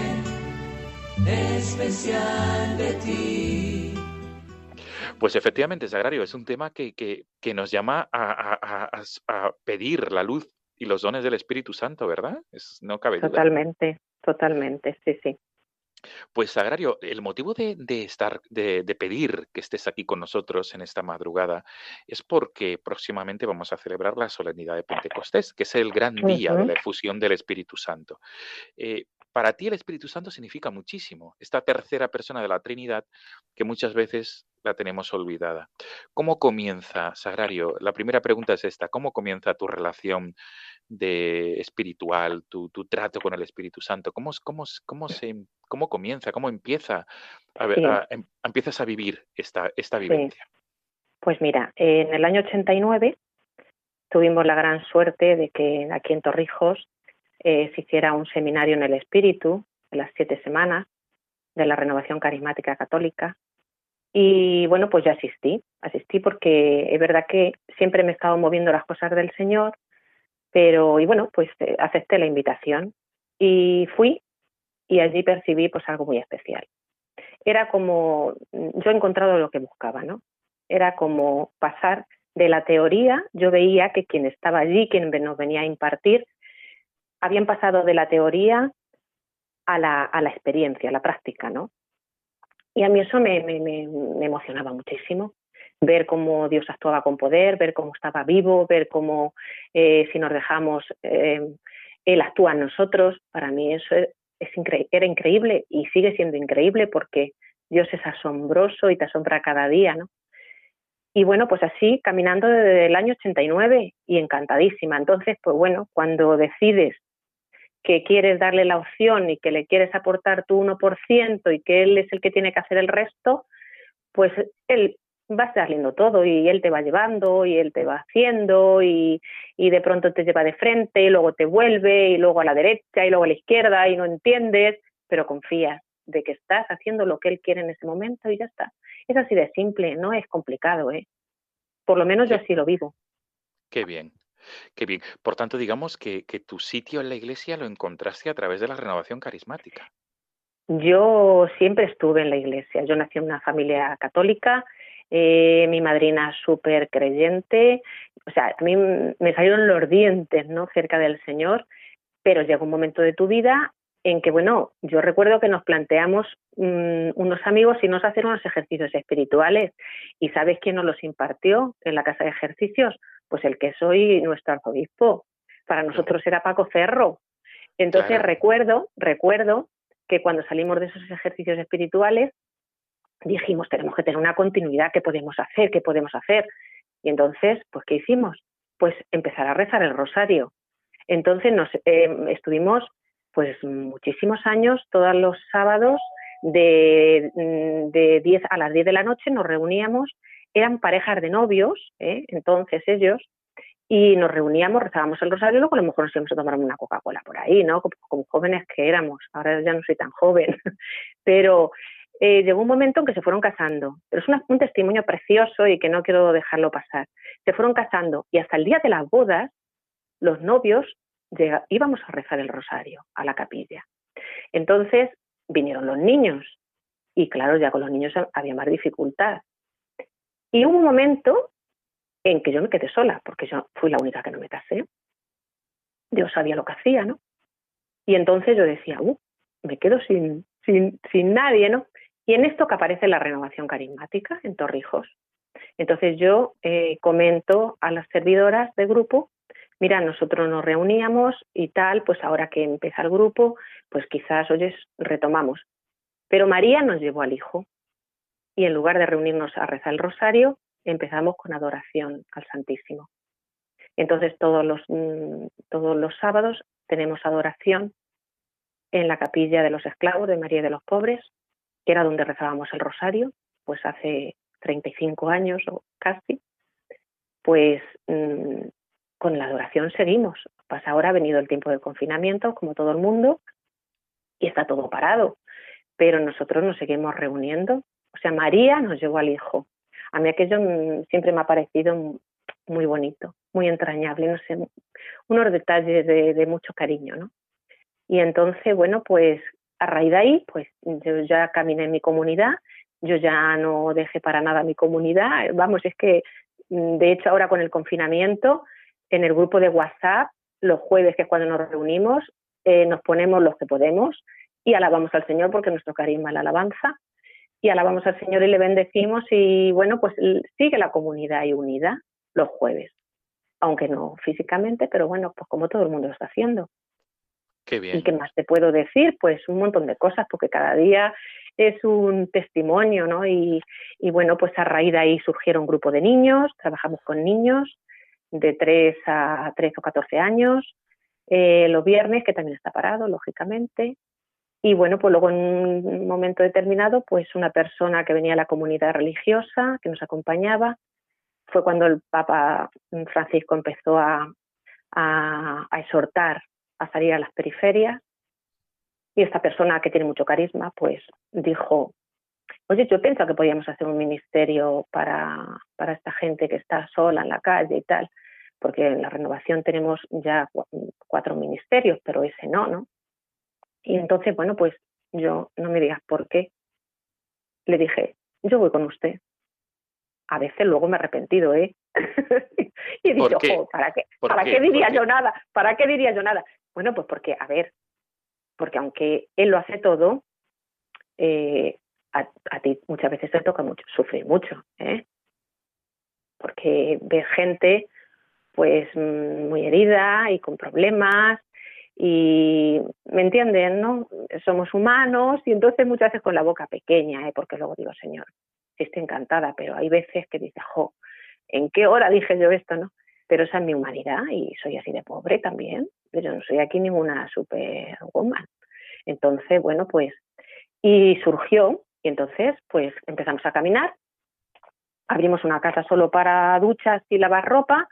especial de ti. Pues efectivamente, Sagrario, es un tema que, que, que nos llama a, a, a, a, pedir la luz y los dones del Espíritu Santo, ¿verdad? Es, no cabe duda. Totalmente, totalmente, sí, sí. Pues Sagrario, el motivo de, de estar, de, de, pedir que estés aquí con nosotros en esta madrugada es porque próximamente vamos a celebrar la solemnidad de Pentecostés, que es el gran día uh -huh. de la efusión del Espíritu Santo. Eh, para ti el Espíritu Santo significa muchísimo, esta tercera persona de la Trinidad que muchas veces la tenemos olvidada. ¿Cómo comienza, Sagrario? La primera pregunta es esta, ¿cómo comienza tu relación de espiritual, tu, tu trato con el Espíritu Santo? ¿Cómo, cómo, cómo, se, cómo comienza, cómo empieza a, sí. a, a, em, empiezas a vivir esta, esta vivencia? Sí. Pues mira, en el año 89 tuvimos la gran suerte de que aquí en Torrijos eh, se hiciera un seminario en el Espíritu, de las siete semanas, de la Renovación Carismática Católica. Y bueno, pues ya asistí, asistí porque es verdad que siempre me he estado moviendo las cosas del Señor, pero y bueno, pues eh, acepté la invitación y fui y allí percibí pues algo muy especial. Era como, yo he encontrado lo que buscaba, ¿no? Era como pasar de la teoría, yo veía que quien estaba allí, quien nos venía a impartir, habían pasado de la teoría a la, a la experiencia, a la práctica, ¿no? Y a mí eso me, me emocionaba muchísimo, ver cómo Dios actuaba con poder, ver cómo estaba vivo, ver cómo eh, si nos dejamos, eh, Él actúa en nosotros. Para mí eso es, era increíble y sigue siendo increíble porque Dios es asombroso y te asombra cada día, ¿no? Y bueno, pues así, caminando desde el año 89 y encantadísima. Entonces, pues bueno, cuando decides que quieres darle la opción y que le quieres aportar tu 1% y que él es el que tiene que hacer el resto, pues él va saliendo todo y él te va llevando y él te va haciendo y, y de pronto te lleva de frente y luego te vuelve y luego a la derecha y luego a la izquierda y no entiendes, pero confías de que estás haciendo lo que él quiere en ese momento y ya está. Es así de simple, no es complicado, ¿eh? Por lo menos yo así lo vivo. Qué bien, Qué bien. Por tanto, digamos que, que, tu sitio en la iglesia lo encontraste a través de la renovación carismática. Yo siempre estuve en la iglesia. Yo nací en una familia católica, eh, mi madrina súper creyente, o sea, a mí me salieron los dientes, ¿no? Cerca del Señor, pero llega un momento de tu vida en que, bueno, yo recuerdo que nos planteamos mmm, unos amigos y nos hacer unos ejercicios espirituales. ¿Y sabes quién nos los impartió en la casa de ejercicios? Pues el que soy nuestro arzobispo. Para nosotros era Paco Cerro. Entonces claro. recuerdo, recuerdo que cuando salimos de esos ejercicios espirituales dijimos, tenemos que tener una continuidad, ¿qué podemos hacer? ¿Qué podemos hacer? Y entonces, pues, ¿qué hicimos? Pues empezar a rezar el rosario. Entonces nos eh, estuvimos pues muchísimos años, todos los sábados de, de 10 a las 10 de la noche nos reuníamos, eran parejas de novios, ¿eh? entonces ellos, y nos reuníamos, rezábamos el rosario y luego a lo mejor nos íbamos a tomar una Coca-Cola por ahí, ¿no? Como, como, jóvenes que éramos, ahora ya no soy tan joven, pero eh, llegó un momento en que se fueron casando. Pero es una- un testimonio precioso y que no quiero dejarlo pasar. Se fueron casando y hasta el día de las bodas, los novios íbamos a rezar el rosario a la capilla. Entonces vinieron los niños y claro, ya con los niños había más dificultad. Y hubo un momento en que yo me quedé sola, porque yo fui la única que no me casé. Dios sabía lo que hacía, ¿no? Y entonces yo decía, uh, me quedo sin, sin, sin nadie, ¿no? Y en esto que aparece la renovación carismática en Torrijos. Entonces yo eh, comento a las servidoras de grupo, mira, nosotros nos reuníamos y tal, pues ahora que empieza el grupo, pues quizás, oyes, retomamos. Pero María nos llevó al Hijo y en lugar de reunirnos a rezar el rosario, empezamos con adoración al Santísimo. Entonces todos los, mm, todos los sábados tenemos adoración en la capilla de los esclavos de María de los Pobres, que era donde rezábamos el rosario, pues hace 35 años o casi, pues mm, con la adoración seguimos. Pues ahora ha venido el tiempo de confinamiento, como todo el mundo, y está todo parado, pero nosotros nos seguimos reuniendo. O sea, María nos llevó al Hijo. A mí aquello mm, siempre me ha parecido muy bonito, muy entrañable, no sé, unos detalles de, de mucho cariño, ¿no? Y entonces, bueno, pues a raíz de ahí, pues yo ya caminé en mi comunidad, yo ya no dejé para nada mi comunidad, vamos, es que mm, de hecho ahora con el confinamiento, en el grupo de WhatsApp, los jueves, que es cuando nos reunimos, eh, nos ponemos los que podemos y alabamos al Señor porque nuestro carisma es la alabanza y alabamos al Señor y le bendecimos y bueno, pues sigue la comunidad ahí unida los jueves, aunque no físicamente, pero bueno, pues como todo el mundo lo está haciendo. Qué bien. ¿Y qué más te puedo decir? Pues un montón de cosas, porque cada día es un testimonio, ¿no? Y, y bueno, pues a raíz de ahí surgieron un grupo de niños, trabajamos con niños de 3 a 13 o 14 años, eh, los viernes, que también está parado, lógicamente. Y bueno, pues luego en un momento determinado, pues una persona que venía de la comunidad religiosa, que nos acompañaba, fue cuando el Papa Francisco empezó a, a, a exhortar a salir a las periferias. Y esta persona que tiene mucho carisma, pues dijo, oye, yo pienso que podíamos hacer un ministerio para, para esta gente que está sola en la calle y tal, porque en la renovación tenemos ya cuatro ministerios, pero ese no, ¿no? Y entonces, bueno, pues yo, no me digas por qué, le dije, yo voy con usted. A veces luego me he arrepentido, ¿eh? y he dicho, oh, ¿para qué? ¿Para qué, qué diría yo nada? ¿Para qué diría yo nada? Bueno, pues porque, a ver, porque aunque él lo hace todo, eh, a, a, ti muchas veces te toca mucho, sufrir mucho, ¿eh? Porque ves gente pues muy herida y con problemas y me entienden, ¿no? Somos humanos y entonces muchas veces con la boca pequeña, ¿eh? porque luego digo, Señor, estoy encantada, pero hay veces que dices, jo, ¿en qué hora dije yo esto, no? Pero esa es mi humanidad y soy así de pobre también. Yo no soy aquí ninguna superwoman. Entonces, bueno, pues, y surgió, y entonces, pues empezamos a caminar, abrimos una casa solo para duchas y lavar ropa,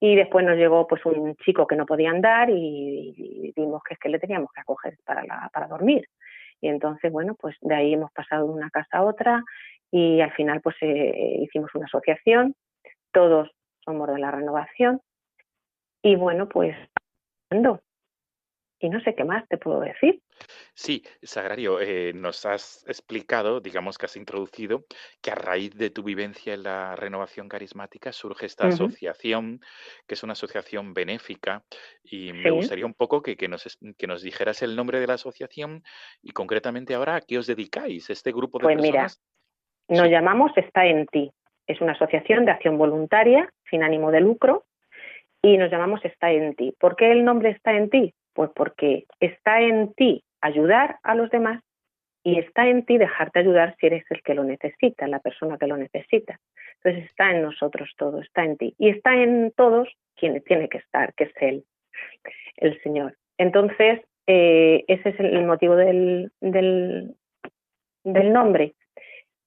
y después nos llegó pues un chico que no podía andar y, y vimos que es que le teníamos que acoger para, la, para dormir. Y entonces, bueno, pues de ahí hemos pasado de una casa a otra y al final pues eh, hicimos una asociación, todos somos de la renovación y bueno, pues ando. Y no sé qué más te puedo decir. Sí, Sagrario, eh, nos has explicado, digamos que has introducido, que a raíz de tu vivencia en la renovación carismática surge esta uh -huh. asociación, que es una asociación benéfica, y sí. me gustaría un poco que, que, nos, que nos dijeras el nombre de la asociación y concretamente ahora a qué os dedicáis, este grupo de pues personas. Nos llamamos Está en ti. Es una asociación de acción voluntaria, sin ánimo de lucro, y nos llamamos Está en ti. ¿Por qué el nombre Está en ti? Pues porque está en ti ayudar a los demás y está en ti dejarte ayudar si eres el que lo necesita, la persona que lo necesita. Entonces está en nosotros todo, está en ti. Y está en todos quien tiene que estar, que es Él, el Señor. Entonces, eh, ese es el motivo del, del, del nombre.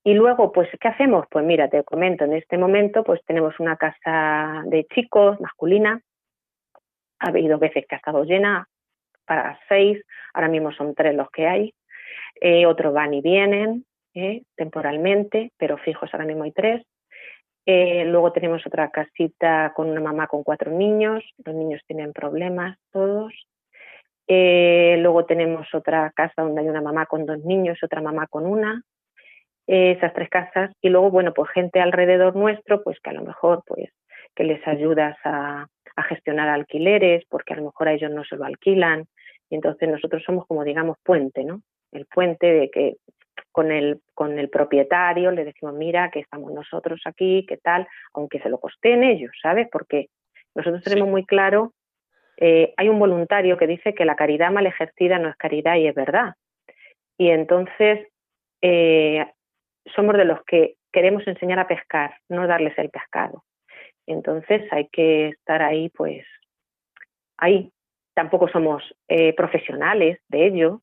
Y luego, pues, ¿qué hacemos? Pues mira, te comento, en este momento, pues tenemos una casa de chicos masculina. Ha habido veces que ha estado llena, para seis, ahora mismo son tres los que hay, eh, otros van y vienen, ¿eh? temporalmente, pero fijos ahora mismo hay tres. Eh, luego tenemos otra casita con una mamá con cuatro niños, los niños tienen problemas todos. Luego tenemos otra casa donde hay una mamá con dos niños, otra mamá con una. Eh, esas tres casas. Y luego, bueno, pues gente alrededor nuestro, pues que a lo mejor, pues, que les ayudas a, a gestionar alquileres, porque a lo mejor a ellos no se lo alquilan. Y entonces nosotros somos como, digamos, puente, ¿no? El puente de que con el, con el propietario le decimos, mira, que estamos nosotros aquí, qué tal, aunque se lo costeen ellos, ¿sabes? Porque nosotros tenemos muy claro, eh, hay un voluntario que dice que la caridad mal ejercida no es caridad y es verdad. Y entonces eh, somos de los que queremos enseñar a pescar, no darles el pescado. Entonces hay que estar ahí, pues, ahí. Tampoco somos eh, profesionales de ello,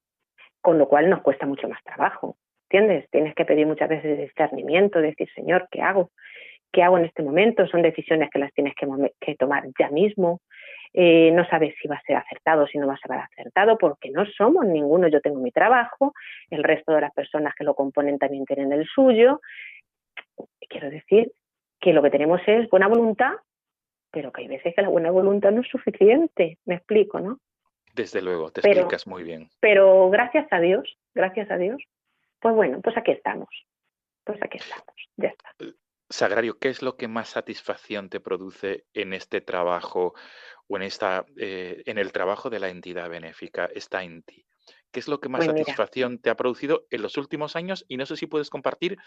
con lo cual nos cuesta mucho más trabajo. ¿entiendes? Tienes que pedir muchas veces discernimiento, decir, Señor, ¿qué hago? ¿Qué hago en este momento? Son decisiones que las tienes que, tomar ya mismo. Eh, no sabes si va a ser acertado, si no va a ser acertado, porque no somos ninguno. Yo tengo mi trabajo, el resto de las personas que lo componen también tienen el suyo. Quiero decir que lo que tenemos es buena voluntad, pero que hay veces que la buena voluntad no es suficiente. Me explico, ¿no? Desde luego, te explicas muy bien. Pero gracias a Dios, gracias a Dios, pues bueno, pues aquí estamos. Pues aquí estamos. Ya está. Sagrario, ¿qué es lo que más satisfacción te produce en este trabajo o en esta eh, en el trabajo de la entidad benéfica? Está en ti. ¿Qué es lo que más Pues satisfacción te ha producido en los últimos años? Y no sé si puedes compartir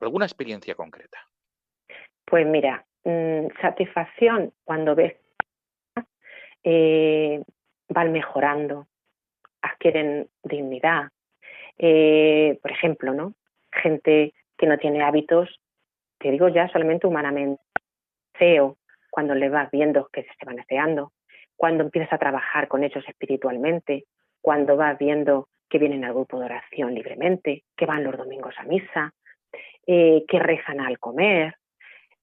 alguna experiencia concreta. Pues mira, mm, satisfacción cuando ves eh, van mejorando, adquieren dignidad. Eh, por ejemplo, ¿no? Gente que no tiene hábitos, te digo ya solamente humanamente, feo, cuando le vas viendo que se van aseando, cuando empiezas a trabajar con ellos espiritualmente, cuando vas viendo que vienen al grupo de oración libremente, que van los domingos a misa, eh, que rezan al comer,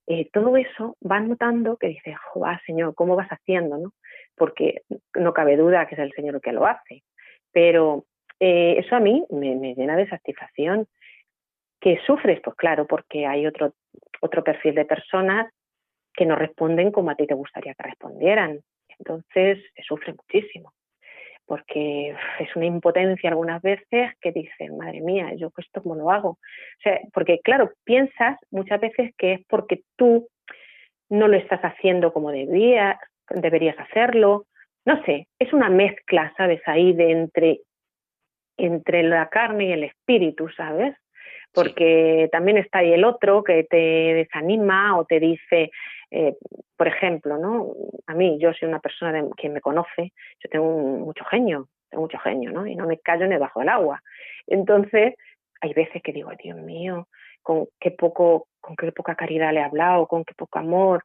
eh, todo eso vas notando que dices, joder, Señor, ¿cómo vas haciendo? ¿no? Porque no cabe duda que es el Señor el que lo hace. Pero eh, eso a mí me, me, llena de satisfacción. ¿Que sufres? Pues claro, porque hay otro, otro perfil de personas que no responden como a ti te gustaría que respondieran. Entonces se sufre muchísimo, porque es una impotencia algunas veces que dices, madre mía, yo esto cómo lo hago. O sea, porque claro, piensas muchas veces que es porque tú no lo estás haciendo como debía, deberías hacerlo. No sé, es una mezcla, ¿sabes? Ahí de entre entre la carne y el espíritu, ¿sabes? Porque también está ahí el otro que te desanima o te dice, eh, por ejemplo, ¿no? A mí, yo soy una persona de, que me conoce, yo tengo un, mucho genio, tengo mucho genio, ¿no? Y no me callo ni bajo el agua. Entonces, hay veces que digo, Dios mío, con qué poco, con qué poca caridad le he hablado, con qué poco amor.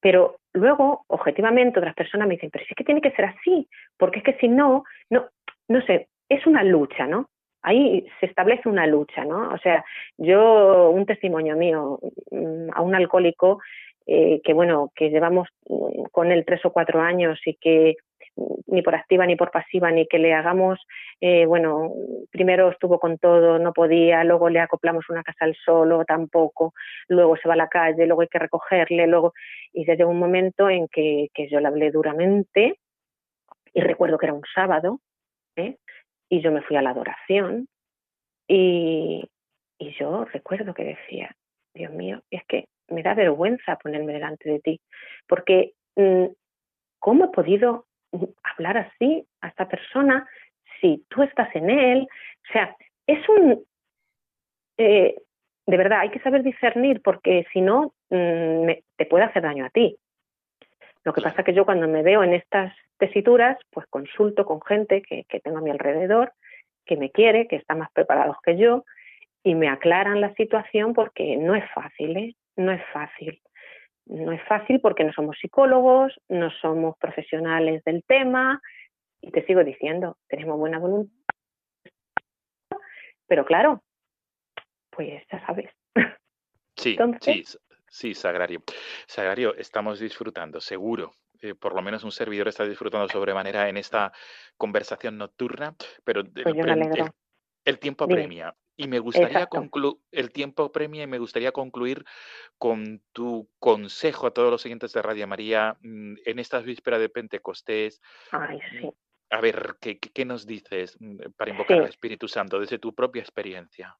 Pero luego, objetivamente, otras personas me dicen, pero sí que tiene que ser así, porque es que si no, no, no sé, es una lucha, ¿no? Ahí se establece una lucha, ¿no? O sea, yo, un testimonio mío mm, a un alcohólico eh, que, bueno, que llevamos mm, con él tres o cuatro años y que mm, ni por activa ni por pasiva, ni que le hagamos, eh, bueno, primero estuvo con todo, no podía, luego le acoplamos una casa al solo, tampoco, luego se va a la calle, luego hay que recogerle, luego, y ya un momento en que, que yo le hablé duramente, y recuerdo que era un sábado, ¿eh? Y yo me fui a la adoración y, y yo recuerdo que decía, Dios mío, es que me da vergüenza ponerme delante de ti, porque mm, ¿cómo he podido hablar así a esta persona si tú estás en él? O sea, es un... Eh, de verdad, hay que saber discernir porque si no, mm, me, te puede hacer daño a ti. Lo que pasa es que yo cuando me veo en estas tesituras, pues consulto con gente que, que tengo a mi alrededor, que me quiere, que está más preparados que yo, y me aclaran la situación porque no es fácil, ¿eh? No es fácil. No es fácil porque no somos psicólogos, no somos profesionales del tema, y te sigo diciendo, tenemos buena voluntad, pero claro, pues ya sabes. Sí, Entonces, sí, sí, Sagrario. Sagrario, estamos disfrutando, seguro, eh, por lo menos un servidor está disfrutando sobremanera en esta conversación nocturna, pero pues el, tiempo apremia. Y me gustaría concluir, el tiempo premia y me gustaría concluir con tu consejo a todos los siguientes de Radio María mm, en estas vísperas de Pentecostés. Ay, Mm, sí. A ver, ¿qué, qué- nos dices mm, para invocar Sí. al Espíritu Santo desde tu propia experiencia?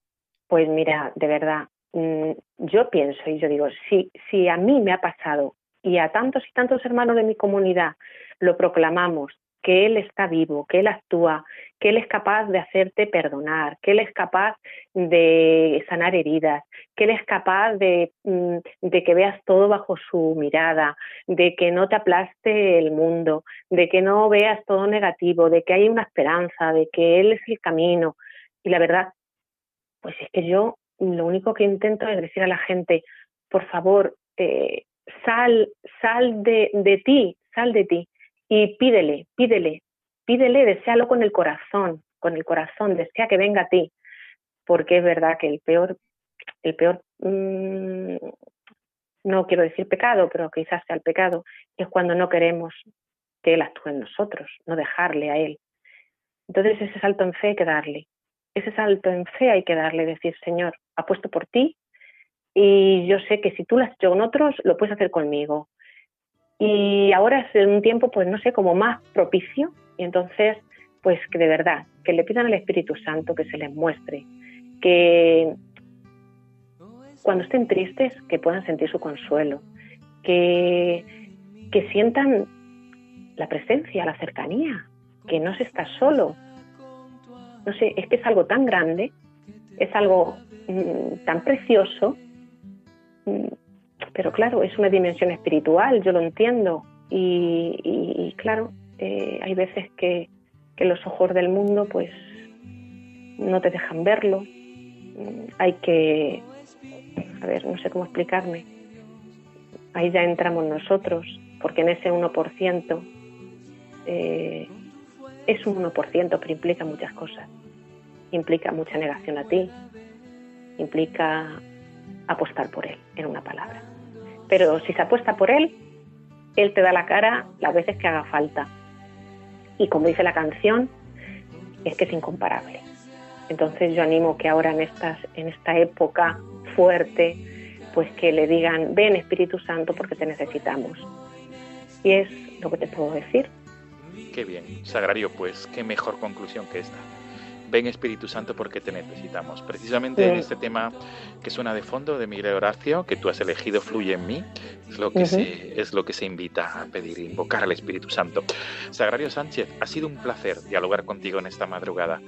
Pues mira, de verdad, yo pienso y yo digo, si, si a mí me ha pasado y a tantos y tantos hermanos de mi comunidad lo proclamamos, que Él está vivo, que Él actúa, que Él es capaz de hacerte perdonar, que Él es capaz de sanar heridas, que Él es capaz de, mm, de que veas todo bajo su mirada, de que no te aplaste el mundo, de que no veas todo negativo, de que hay una esperanza, de que Él es el camino. Y la verdad, pues es que yo lo único que intento es decir a la gente, por favor, eh, sal, sal de, de ti, sal de ti y pídele, pídele, pídele, deséalo con el corazón, con el corazón, desea que venga a ti, porque es verdad que el peor, el peor, mm, no quiero decir pecado, pero quizás sea el pecado, es cuando no queremos que Él actúe en nosotros, no dejarle a Él. Entonces ese salto en fe hay que darle, ese salto en fe hay que darle, decir, Señor, apuesto por ti y yo sé que si tú lo has hecho con otros, lo puedes hacer conmigo. Y ahora es un tiempo, pues no sé, como más propicio y entonces, pues que de verdad, que le pidan al Espíritu Santo que se les muestre, que cuando estén tristes, que puedan sentir su consuelo, que, que sientan la presencia, la cercanía, que no se está solo. No sé, es que es algo tan grande, es algo mm, tan precioso, pero claro, es una dimensión espiritual, yo lo entiendo. Y, y- y claro, eh, hay veces que, los ojos del mundo pues no te dejan verlo. Mm, Hay que, a ver, no sé cómo explicarme. Ahí ya entramos nosotros, porque en ese 1% eh, es un 1%, pero implica muchas cosas. Implica mucha negación a ti, implica apostar por él, en una palabra. Pero si se apuesta por él, él te da la cara las veces que haga falta. Y como dice la canción, es que es incomparable. Entonces yo animo que ahora en, estas, en esta época fuerte, pues que le digan, ven Espíritu Santo porque te necesitamos. Y es lo que te puedo decir. Qué bien, Sagrario, pues qué mejor conclusión que esta. Ven Espíritu Santo porque te necesitamos. Precisamente en Sí. este tema que suena de fondo de Miguel Horacio, que tú has elegido Fluye en mí, es lo que, Ujú. se, es lo que se invita a pedir, invocar al Espíritu Santo. Sagrario Sánchez, ha sido un placer dialogar contigo en esta madrugada.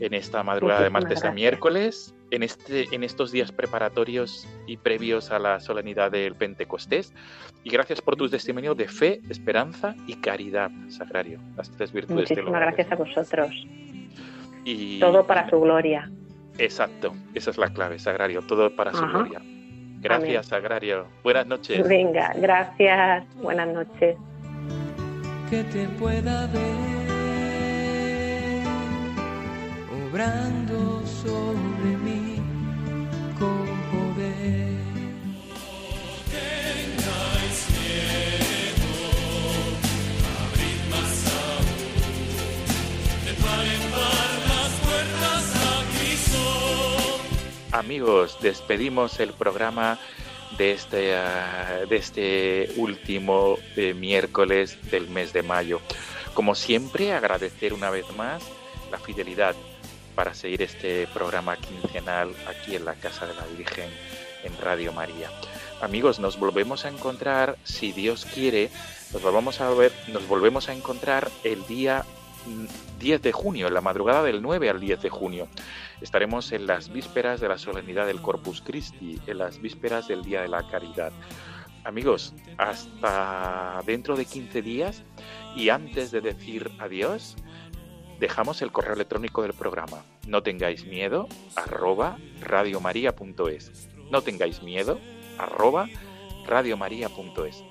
En esta madrugada de martes a gracias. miércoles, en, este, en estos días preparatorios y previos a la solemnidad del Pentecostés. Y gracias por tu testimonio de fe, esperanza y caridad, Sagrario. Las tres virtudes de Muchísimas gracias a vosotros. Y, Todo para su gloria. Exacto, esa es la clave, Sagrario, todo para su Ajá. gloria. Gracias, Sagrario. Buenas noches. Venga, gracias. Buenas noches. que te pueda ver obrando sobre mí con Amigos, despedimos el programa de este, ah, de este último eh, miércoles del mes de mayo. Como siempre, agradecer una vez más la fidelidad para seguir este programa quincenal aquí en la Casa de la Virgen en Radio María. Amigos, nos volvemos a encontrar, si Dios quiere, nos volvemos a ver, nos volvemos a encontrar el día 10 de junio, en la madrugada del 9 al 10 de junio. Estaremos en las vísperas de la solemnidad del Corpus Christi, en las vísperas del Día de la Caridad. Amigos, hasta dentro de 15 días y antes de decir adiós, dejamos el correo electrónico del programa. No tengáis miedo, arroba radiomaria.es. No tengáis miedo, arroba radiomaria.es.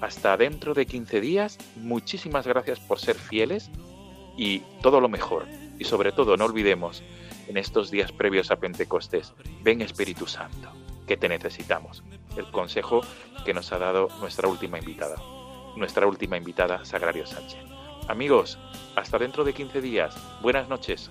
Hasta dentro de 15 días, muchísimas gracias por ser fieles y todo lo mejor. Y sobre todo, no olvidemos, en estos días previos a Pentecostés, ven Espíritu Santo, que te necesitamos. El consejo que nos ha dado nuestra última invitada, nuestra última invitada, Sagrario Sánchez. Amigos, hasta dentro de 15 días. Buenas noches.